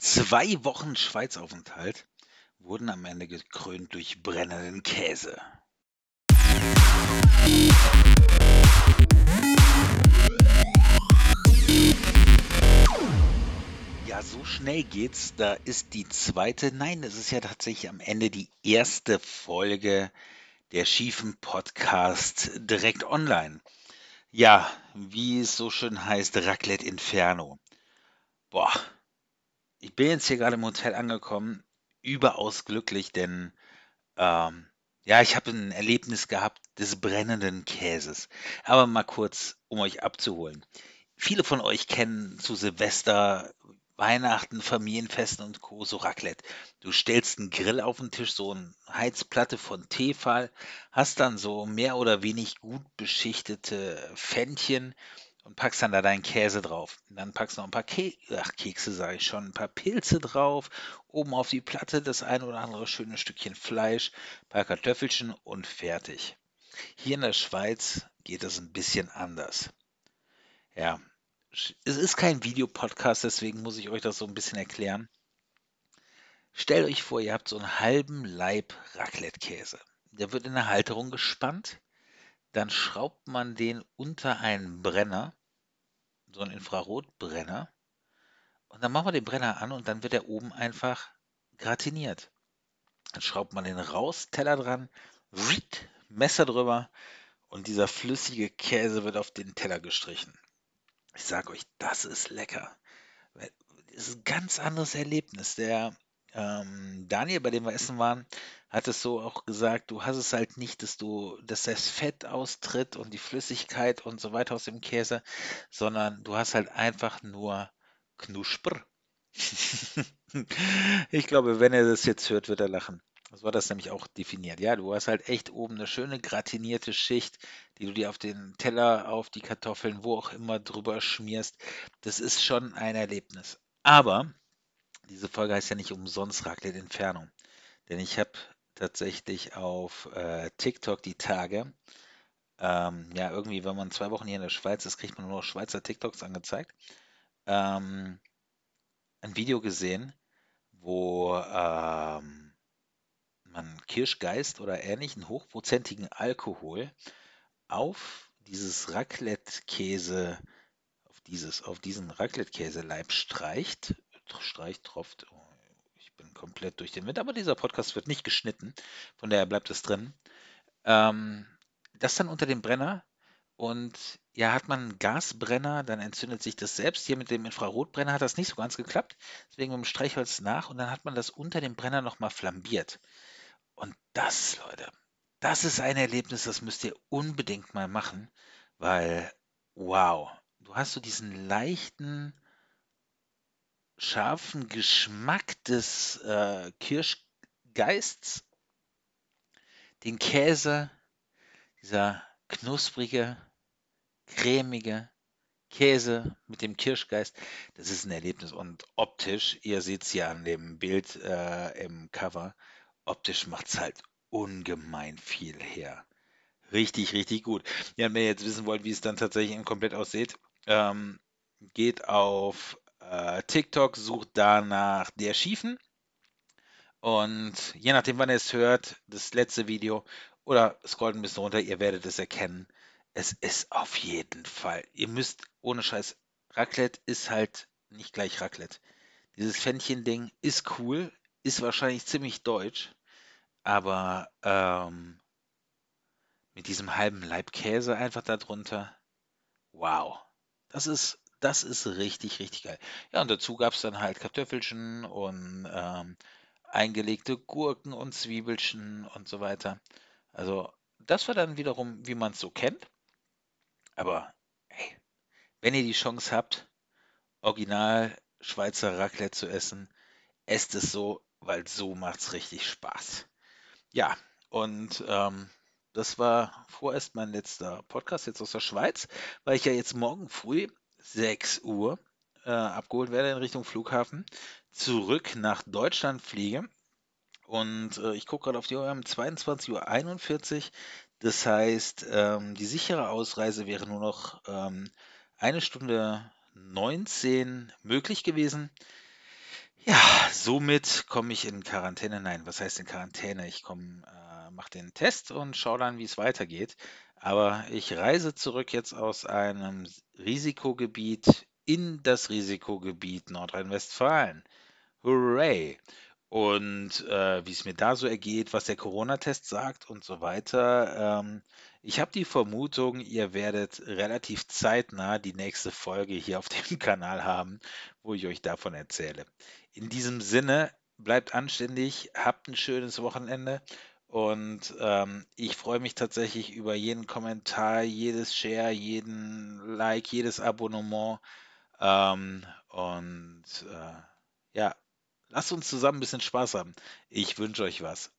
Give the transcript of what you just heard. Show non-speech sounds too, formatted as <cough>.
Zwei Wochen Schweizaufenthalt wurden am Ende gekrönt durch brennenden Käse. Ja, so schnell geht's. Da ist die zweite, nein, es ist ja tatsächlich am Ende die erste Folge der schiefen Podcast direkt online. Ja, wie es so schön heißt, Raclette Inferno. Boah, ich bin jetzt hier gerade im Hotel angekommen, überaus glücklich, denn ähm, ja, ich habe ein Erlebnis gehabt des brennenden Käses. Aber mal kurz, um euch abzuholen. Viele von euch kennen zu Silvester, Weihnachten, Familienfesten und Co. so Raclette. Du stellst einen Grill auf den Tisch, so eine Heizplatte von Tefal, hast dann so mehr oder wenig gut beschichtete Pfännchen und packst dann da deinen Käse drauf. Und dann packst du noch ein paar Ke Ach, Kekse, sage ich schon, ein paar Pilze drauf, oben auf die Platte das ein oder andere schöne Stückchen Fleisch, ein paar Kartoffelchen und fertig. Hier in der Schweiz geht es ein bisschen anders. Ja, es ist kein Videopodcast, deswegen muss ich euch das so ein bisschen erklären. Stellt euch vor, ihr habt so einen halben Leib Raclette-Käse. Der wird in der Halterung gespannt. Dann schraubt man den unter einen Brenner so einen Infrarotbrenner. Und dann machen wir den Brenner an und dann wird er oben einfach gratiniert. Dann schraubt man den raus, Teller dran, Messer drüber und dieser flüssige Käse wird auf den Teller gestrichen. Ich sage euch, das ist lecker. Das ist ein ganz anderes Erlebnis. Der ähm, Daniel, bei dem wir essen waren, hat es so auch gesagt, du hast es halt nicht, dass du, dass das Fett austritt und die Flüssigkeit und so weiter aus dem Käse, sondern du hast halt einfach nur Knusper. <laughs> ich glaube, wenn er das jetzt hört, wird er lachen. So war das nämlich auch definiert. Ja, du hast halt echt oben eine schöne gratinierte Schicht, die du dir auf den Teller, auf die Kartoffeln, wo auch immer drüber schmierst. Das ist schon ein Erlebnis. Aber diese Folge heißt ja nicht umsonst Raclette Inferno. Denn ich habe tatsächlich auf äh, TikTok die Tage, ähm, ja, irgendwie, wenn man zwei Wochen hier in der Schweiz ist, kriegt man nur noch Schweizer TikToks angezeigt, ähm, ein Video gesehen, wo ähm, man Kirschgeist oder ähnlichen hochprozentigen Alkohol auf dieses Raclette-Käse, auf auf diesen Raclette-Käseleib streicht streicht, tropft. Oh, ich bin komplett durch den Wind, aber dieser Podcast wird nicht geschnitten, von daher bleibt es drin. Ähm, das dann unter dem Brenner und ja, hat man einen Gasbrenner, dann entzündet sich das selbst. Hier mit dem Infrarotbrenner hat das nicht so ganz geklappt, deswegen mit dem Streichholz nach und dann hat man das unter dem Brenner nochmal flambiert. Und das, Leute, das ist ein Erlebnis, das müsst ihr unbedingt mal machen, weil, wow, du hast so diesen leichten, scharfen Geschmack des äh, Kirschgeists, den Käse, dieser knusprige, cremige Käse mit dem Kirschgeist, das ist ein Erlebnis. Und optisch, ihr seht es ja an dem Bild äh, im Cover, optisch macht es halt ungemein viel her. Richtig, richtig gut. Ja, wenn ihr jetzt wissen wollt, wie es dann tatsächlich komplett aussieht, ähm, geht auf äh, TikTok sucht danach der Schiefen. Und je nachdem, wann ihr es hört, das letzte Video oder scrollt ein bisschen runter, ihr werdet es erkennen. Es ist auf jeden Fall. Ihr müsst, ohne Scheiß, Raclette ist halt nicht gleich Raclette. Dieses Fännchen-Ding ist cool, ist wahrscheinlich ziemlich deutsch, aber ähm, mit diesem halben Leib Käse einfach darunter, wow. Das ist das ist richtig, richtig geil. Ja, und dazu gab es dann halt Kartoffelchen und ähm, eingelegte Gurken und Zwiebelchen und so weiter. Also, das war dann wiederum, wie man es so kennt. Aber hey, wenn ihr die Chance habt, original Schweizer Raclette zu essen, esst es so, weil so macht es richtig Spaß. Ja, und ähm, das war vorerst mein letzter Podcast jetzt aus der Schweiz, weil ich ja jetzt morgen früh 6 Uhr äh, abgeholt werde in Richtung Flughafen, zurück nach Deutschland fliege. Und äh, ich gucke gerade auf die Uhr, wir haben 22.41 Uhr. Das heißt, ähm, die sichere Ausreise wäre nur noch ähm, eine Stunde 19 möglich gewesen. Ja, somit komme ich in Quarantäne. Nein, was heißt in Quarantäne? Ich komme, äh, mache den Test und schaue dann, wie es weitergeht. Aber ich reise zurück jetzt aus einem Risikogebiet in das Risikogebiet Nordrhein-Westfalen. Hooray! Und äh, wie es mir da so ergeht, was der Corona-Test sagt und so weiter. Ähm, ich habe die Vermutung, ihr werdet relativ zeitnah die nächste Folge hier auf dem <laughs> Kanal haben, wo ich euch davon erzähle. In diesem Sinne, bleibt anständig, habt ein schönes Wochenende und ähm, ich freue mich tatsächlich über jeden Kommentar, jedes Share, jeden Like, jedes Abonnement. Ähm, und äh, ja, lasst uns zusammen ein bisschen Spaß haben. Ich wünsche euch was.